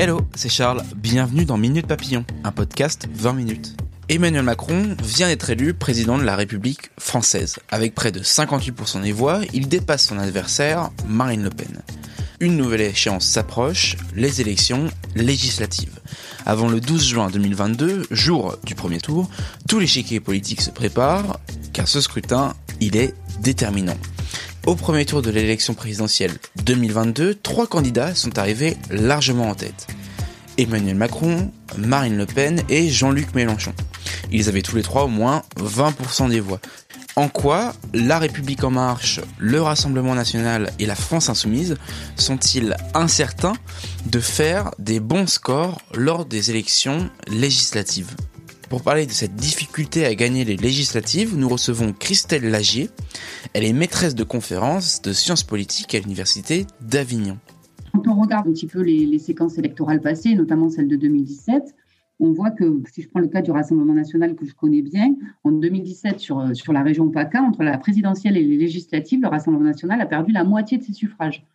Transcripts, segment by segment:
Hello, c'est Charles. Bienvenue dans Minute Papillon, un podcast 20 minutes. Emmanuel Macron vient d'être élu président de la République française. Avec près de 58% des voix, il dépasse son adversaire, Marine Le Pen. Une nouvelle échéance s'approche, les élections législatives. Avant le 12 juin 2022, jour du premier tour, tout l'échiquier politique se prépare, car ce scrutin, il est déterminant. Au premier tour de l'élection présidentielle 2022, trois candidats sont arrivés largement en tête. Emmanuel Macron, Marine Le Pen et Jean-Luc Mélenchon. Ils avaient tous les trois au moins 20% des voix. En quoi La République en marche, le Rassemblement national et la France insoumise sont-ils incertains de faire des bons scores lors des élections législatives? Pour parler de cette difficulté à gagner les législatives, nous recevons Christelle Lagier. Elle est maîtresse de conférences de sciences politiques à l'université d'Avignon. Quand on regarde un petit peu les, séquences électorales passées, notamment celle de 2017, on voit que, si je prends le cas du Rassemblement national que je connais bien, en 2017, sur, sur la région PACA, entre la présidentielle et les législatives, le Rassemblement national a perdu la moitié de ses suffrages.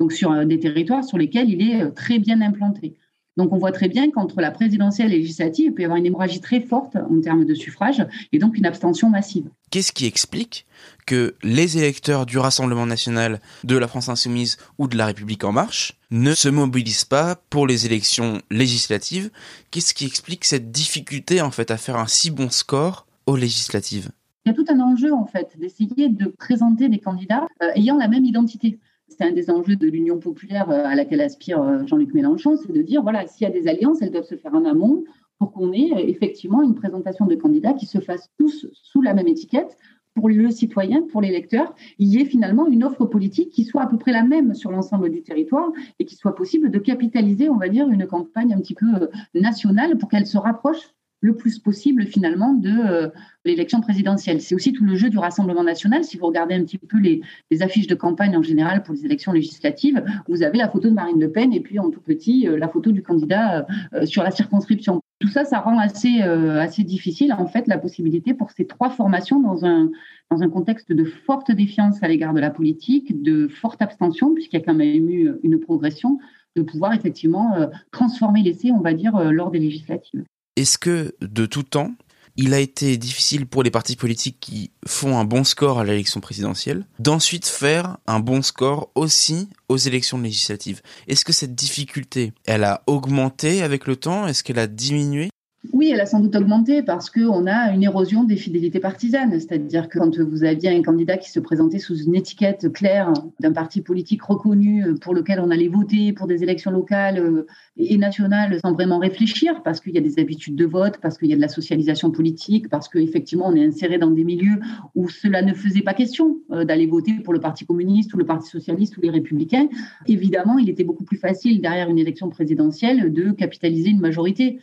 Donc, sur euh, des territoires sur lesquels il est euh, très bien implanté. Donc, on voit très bien qu'entre la présidentielle et législative, il peut y avoir une hémorragie très forte en termes de suffrage et donc une abstention massive. Qu'est-ce qui explique que les électeurs du Rassemblement national, de la France insoumise ou de la République en marche ne se mobilisent pas pour les élections législatives? Qu'est-ce qui explique cette difficulté en fait à faire un si bon score aux législatives? Il y a tout un enjeu en fait d'essayer de présenter des candidats euh, ayant la même identité c'est un des enjeux de l'Union populaire euh, à laquelle aspire euh, Jean-Luc Mélenchon, c'est de dire, voilà, s'il y a des alliances, elles doivent se faire en amont pour qu'on ait euh, effectivement une présentation de candidats qui se fassent tous sous la même étiquette pour le citoyen, pour l'électeur, il y ait finalement une offre politique qui soit à peu près la même sur l'ensemble du territoire et qu'il soit possible de capitaliser, on va dire, une campagne un petit peu nationale pour qu'elle se rapproche le plus possible finalement de euh, l'élection présidentielle. C'est aussi tout le jeu du Rassemblement national. Si vous regardez un petit peu les, affiches de campagne en général pour les élections législatives, vous avez la photo de Marine Le Pen et puis en tout petit euh, la photo du candidat euh, sur la circonscription. Tout ça, ça rend assez, assez difficile en fait la possibilité pour ces trois formations dans un, dans un contexte de forte défiance à l'égard de la politique, de forte abstention puisqu'il y a quand même eu une progression, de pouvoir effectivement transformer l'essai, on va dire, lors des législatives. Est-ce que de tout temps, il a été difficile pour les partis politiques qui font un bon score à l'élection présidentielle d'ensuite faire un bon score aussi aux élections législatives? Est-ce que cette difficulté, elle a augmenté avec le temps? Est-ce qu'elle a diminué? Oui, elle a sans doute augmenté parce qu'on a une érosion des fidélités partisanes. C'est-à-dire que quand vous aviez un candidat qui se présentait sous une étiquette claire d'un parti politique reconnu pour lequel on allait voter pour des élections locales euh, et nationales sans vraiment réfléchir, parce qu'il y a des habitudes de vote, parce qu'il y a de la socialisation politique, parce qu'effectivement on est inséré dans des milieux où cela ne faisait pas question euh, d'aller voter pour le Parti communiste ou le Parti socialiste ou les républicains, évidemment il était beaucoup plus facile derrière une élection présidentielle de capitaliser une majorité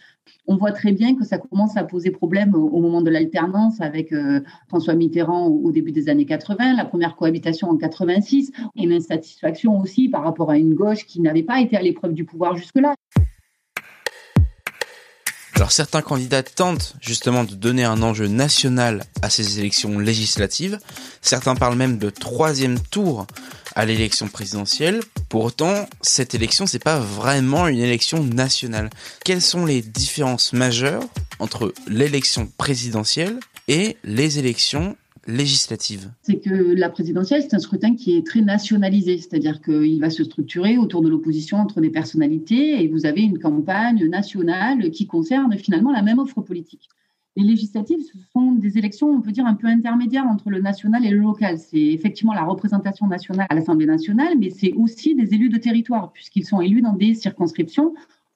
on voit très bien que ça commence à poser problème au, moment de l'alternance avec euh, François Mitterrand au, début des années 80, la première cohabitation en 86, et l'insatisfaction aussi par rapport à une gauche qui n'avait pas été à l'épreuve du pouvoir jusque-là. Alors certains candidats tentent justement de donner un enjeu national à ces élections législatives. Certains parlent même de troisième tour à l'élection présidentielle. Pour autant, cette élection, c'est pas vraiment une élection nationale. Quelles sont les différences majeures entre l'élection présidentielle et les élections C'est que la présidentielle, c'est un scrutin qui est très nationalisé, c'est-à-dire qu'il va se structurer autour de l'opposition entre des personnalités et vous avez une campagne nationale qui concerne finalement la même offre politique. Les législatives, ce sont des élections, on peut dire, un peu intermédiaires entre le national et le local. C'est effectivement la représentation nationale à l'Assemblée nationale, mais c'est aussi des élus de territoire, puisqu'ils sont élus dans des circonscriptions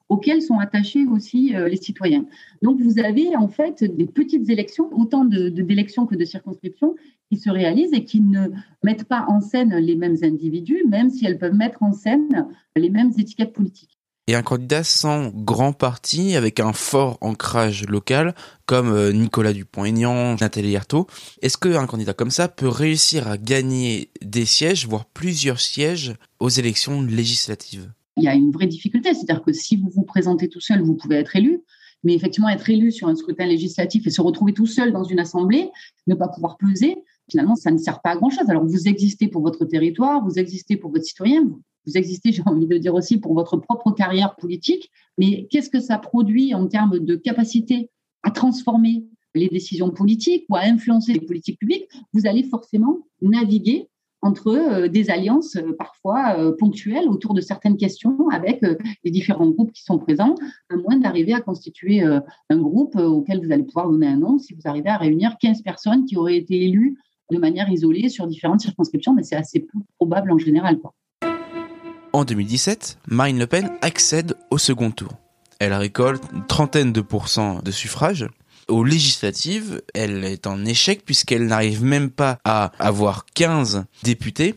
auxquelles sont attachés aussi les citoyens. Donc vous avez en fait des petites élections, autant d'élections que de circonscriptions, qui se réalisent et qui ne mettent pas en scène les mêmes individus, même si elles peuvent mettre en scène les mêmes étiquettes politiques. Et un candidat sans grand parti, avec un fort ancrage local, comme euh, Nicolas Dupont-Aignan, Nathalie Arthaud, est-ce qu'un candidat comme ça peut réussir à gagner des sièges, voire plusieurs sièges, aux élections législatives? Il y a une vraie difficulté, c'est-à-dire que si vous vous présentez tout seul, vous pouvez être élu, mais effectivement être élu sur un scrutin législatif et se retrouver tout seul dans une assemblée, ne pas pouvoir peser, finalement, ça ne sert pas à grand-chose. Alors, vous existez pour votre territoire, vous existez pour votre citoyen, vous, existez, j'ai envie de dire aussi, pour votre propre carrière politique, mais qu'est-ce que ça produit en termes de capacité à transformer les décisions politiques ou à influencer les politiques publiques? Vous allez forcément naviguer entre euh, des alliances euh, parfois euh, ponctuelles autour de certaines questions avec les différents groupes qui sont présents, à moins d'arriver à constituer un groupe auquel vous allez pouvoir donner un nom si vous arrivez à réunir 15 personnes qui auraient été élues de manière isolée sur différentes circonscriptions, mais c'est assez peu probable en général. En 2017, Marine Le Pen accède au second tour. Elle récolte une trentaine de pourcents de suffrages. Aux législatives, elle est en échec puisqu'elle n'arrive même pas à avoir 15 députés.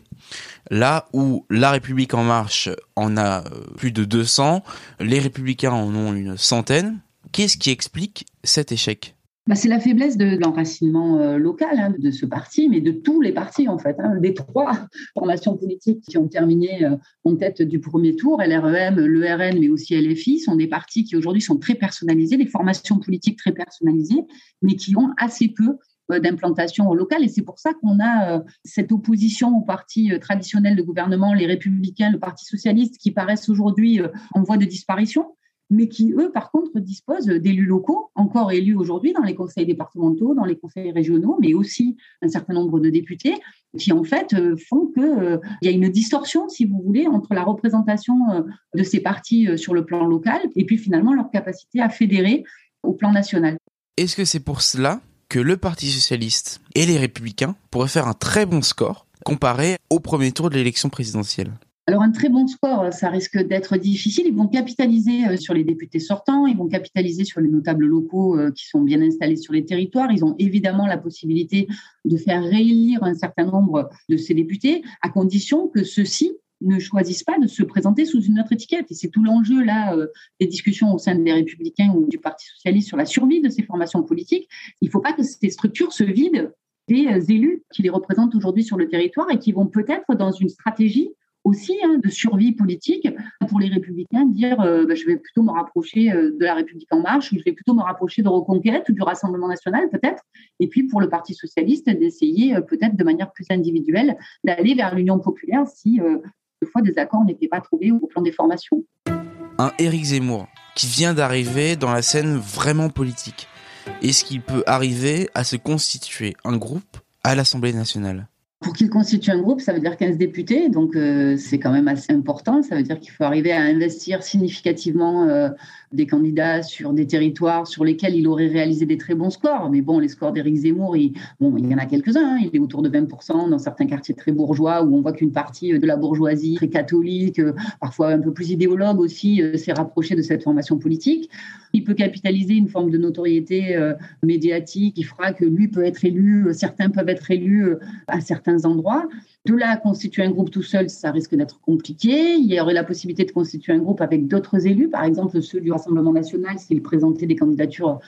Là où La République en marche en a euh, plus de 200, les républicains en ont une centaine. Qu'est-ce qui explique cet échec? Bah, c'est la faiblesse de, l'enracinement euh, local hein, de ce parti, mais de tous les partis en fait, hein, des trois formations politiques qui ont terminé euh, en tête du premier tour, LREM, l'ERN, mais aussi LFI, sont des partis qui aujourd'hui sont très personnalisés, des formations politiques très personnalisées, mais qui ont assez peu euh, d'implantation locale. Et c'est pour ça qu'on a cette opposition aux partis traditionnels de gouvernement, les républicains, le Parti socialiste, qui paraissent aujourd'hui en voie de disparition mais qui, eux, par contre, disposent d'élus locaux, encore élus aujourd'hui dans les conseils départementaux, dans les conseils régionaux, mais aussi un certain nombre de députés, qui, en fait, euh, font qu'il euh, y a une distorsion, si vous voulez, entre la représentation euh, de ces partis sur le plan local et puis finalement leur capacité à fédérer au plan national. Est-ce que c'est pour cela que le Parti socialiste et les républicains pourraient faire un très bon score comparé au premier tour de l'élection présidentielle? Alors un très bon score, ça risque d'être difficile. Ils vont capitaliser euh, sur les députés sortants, ils vont capitaliser sur les notables locaux euh, qui sont bien installés sur les territoires. Ils ont évidemment la possibilité de faire réélire un certain nombre de ces députés, à condition que ceux-ci ne choisissent pas de se présenter sous une autre étiquette. Et c'est tout l'enjeu là euh, des discussions au sein des Républicains ou du Parti socialiste sur la survie de ces formations politiques. Il ne faut pas que ces structures se vident des élus qui les représentent aujourd'hui sur le territoire et qui vont peut-être dans une stratégie aussi hein, de survie politique pour les républicains, dire euh, bah, je vais plutôt me rapprocher euh, de la République en marche, ou je vais plutôt me rapprocher de Reconquête ou du Rassemblement national peut-être, et puis pour le Parti socialiste d'essayer euh, peut-être de manière plus individuelle d'aller vers l'Union populaire si fois des accords n'étaient pas trouvés au plan des formations. Un Éric Zemmour qui vient d'arriver dans la scène vraiment politique. Est-ce qu'il peut arriver à se constituer un groupe à l'Assemblée nationale? Pour qu'il constitue un groupe, ça veut dire 15 députés, donc euh, c'est quand même assez important. Ça veut dire qu'il faut arriver à investir significativement euh, des candidats sur des territoires sur lesquels il aurait réalisé des très bons scores. Mais bon, les scores d'Éric Zemmour, il, bon, il y en a quelques-uns. Hein. Il est autour de 20% dans certains quartiers très bourgeois où on voit qu'une partie de la bourgeoisie très catholique, euh, parfois un peu plus idéologue aussi, euh, s'est rapprochée de cette formation politique. Il peut capitaliser une forme de notoriété euh, médiatique qui fera que lui peut être élu, certains peuvent être élus à certains endroits. De là, constituer un groupe tout seul, ça risque d'être compliqué. Il y aurait la possibilité de constituer un groupe avec d'autres élus, par exemple ceux du Rassemblement national, s'ils présentaient des candidatures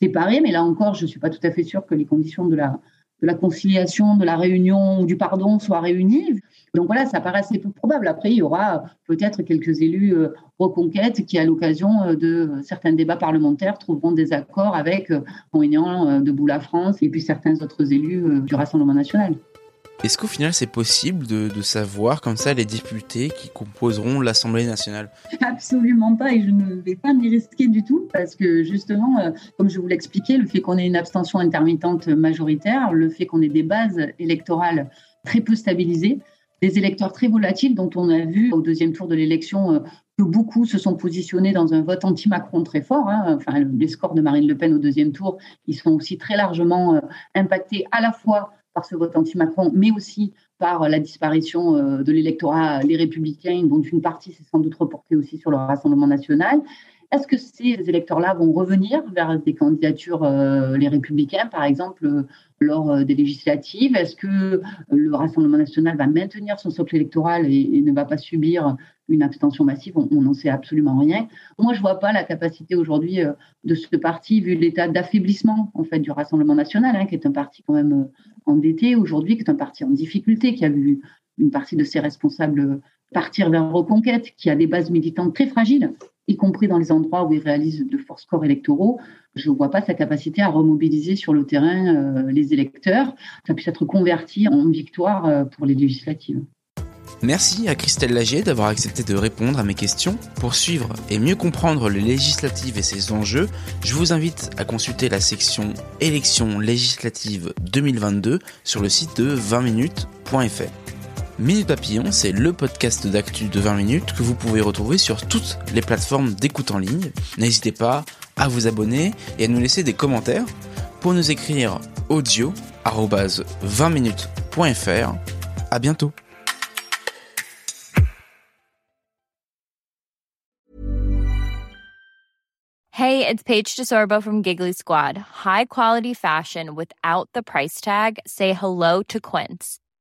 séparées. Mais là encore, je ne suis pas tout à fait sûre que les conditions de la, conciliation, de la réunion ou du pardon soient réunies. Donc voilà, ça paraît assez peu probable. Après, il y aura peut-être quelques élus euh, reconquête qui, à l'occasion euh, de certains débats parlementaires, trouveront des accords avec euh, de Debout la France et puis certains autres élus du Rassemblement national. Est-ce qu'au final c'est possible de, savoir comme ça les députés qui composeront l'Assemblée nationale? Absolument pas et je ne vais pas m'y risquer du tout parce que justement, euh, comme je vous l'expliquais, le fait qu'on ait une abstention intermittente majoritaire, le fait qu'on ait des bases électorales très peu stabilisées, des électeurs très volatiles dont on a vu au deuxième tour de l'élection euh, que beaucoup se sont positionnés dans un vote anti-Macron très fort. Hein. Enfin, les scores de Marine Le Pen au deuxième tour, ils sont aussi très largement euh, impactés à la fois par ce vote anti-Macron, mais aussi par la disparition de l'électorat Les Républicains, dont une partie s'est sans doute reportée aussi sur le Rassemblement national. Est-ce que ces électeurs-là vont revenir vers des candidatures, les Républicains, par exemple, lors des législatives Est-ce que le Rassemblement national va maintenir son socle électoral et, ne va pas subir une abstention massive? On n'en sait absolument rien. Moi, je ne vois pas la capacité aujourd'hui de ce parti, vu l'état d'affaiblissement en fait du Rassemblement national, hein, qui est un parti quand même endetté aujourd'hui, qui est un parti en difficulté, qui a vu une partie de ses responsables partir vers reconquête, qui a des bases militantes très fragiles, y compris dans les endroits où il réalise de forts scores électoraux. Je ne vois pas sa capacité à remobiliser sur le terrain euh, les électeurs. Ça puisse être converti en victoire euh, pour les législatives. Merci à Christelle Lagier d'avoir accepté de répondre à mes questions. Pour suivre et mieux comprendre les législatives et ses enjeux, je vous invite à consulter la section élections législatives 2022 sur le site de 20minutes.fr. Minute Papillon, c'est le podcast d'actu de 20 minutes que vous pouvez retrouver sur toutes les plateformes d'écoute en ligne. N'hésitez pas à vous abonner et à nous laisser des commentaires pour nous écrire audio 20minutes.fr. À bientôt. Hey, it's Paige DeSorbo from Giggly Squad. High quality fashion without the price tag. Say hello to Quince.